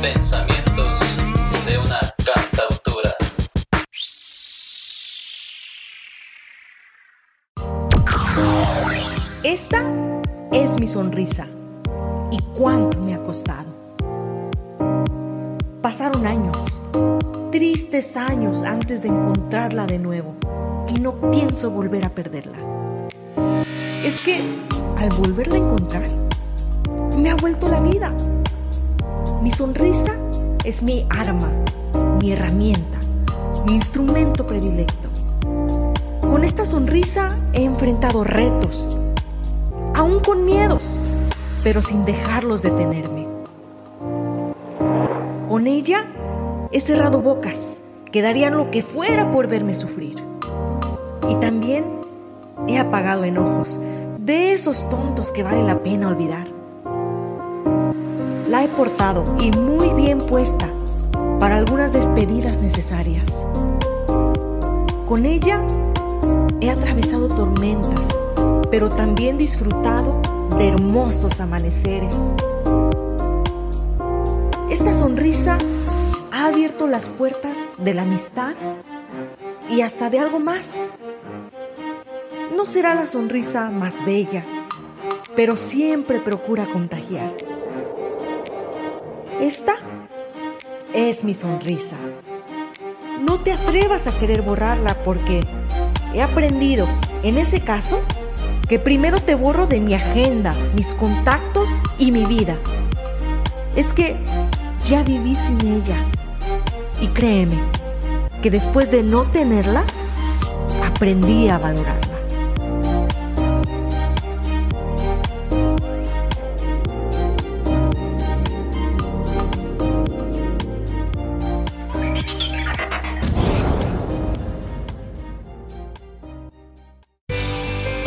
Pensamientos de una cantautora. Esta es mi sonrisa. ¿Y cuánto me ha costado? Pasaron años, tristes años antes de encontrarla de nuevo y no pienso volver a perderla. Es que al volverla a encontrar, me ha vuelto la vida. Mi sonrisa es mi arma, mi herramienta, mi instrumento predilecto. Con esta sonrisa he enfrentado retos, aún con miedos, pero sin dejarlos detenerme. Con ella he cerrado bocas que darían lo que fuera por verme sufrir. Y también he apagado enojos de esos tontos que vale la pena olvidar. Portado y muy bien puesta para algunas despedidas necesarias. Con ella he atravesado tormentas, pero también disfrutado de hermosos amaneceres. Esta sonrisa ha abierto las puertas de la amistad y hasta de algo más. No será la sonrisa más bella, pero siempre procura contagiar. Esta es mi sonrisa. No te atrevas a querer borrarla porque he aprendido, en ese caso, que primero te borro de mi agenda, mis contactos y mi vida. Es que ya viví sin ella. Y créeme, que después de no tenerla, aprendí a valorarla.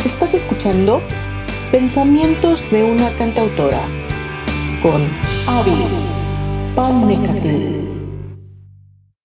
Estás escuchando Pensamientos de una cantautora con Avi Panecatl.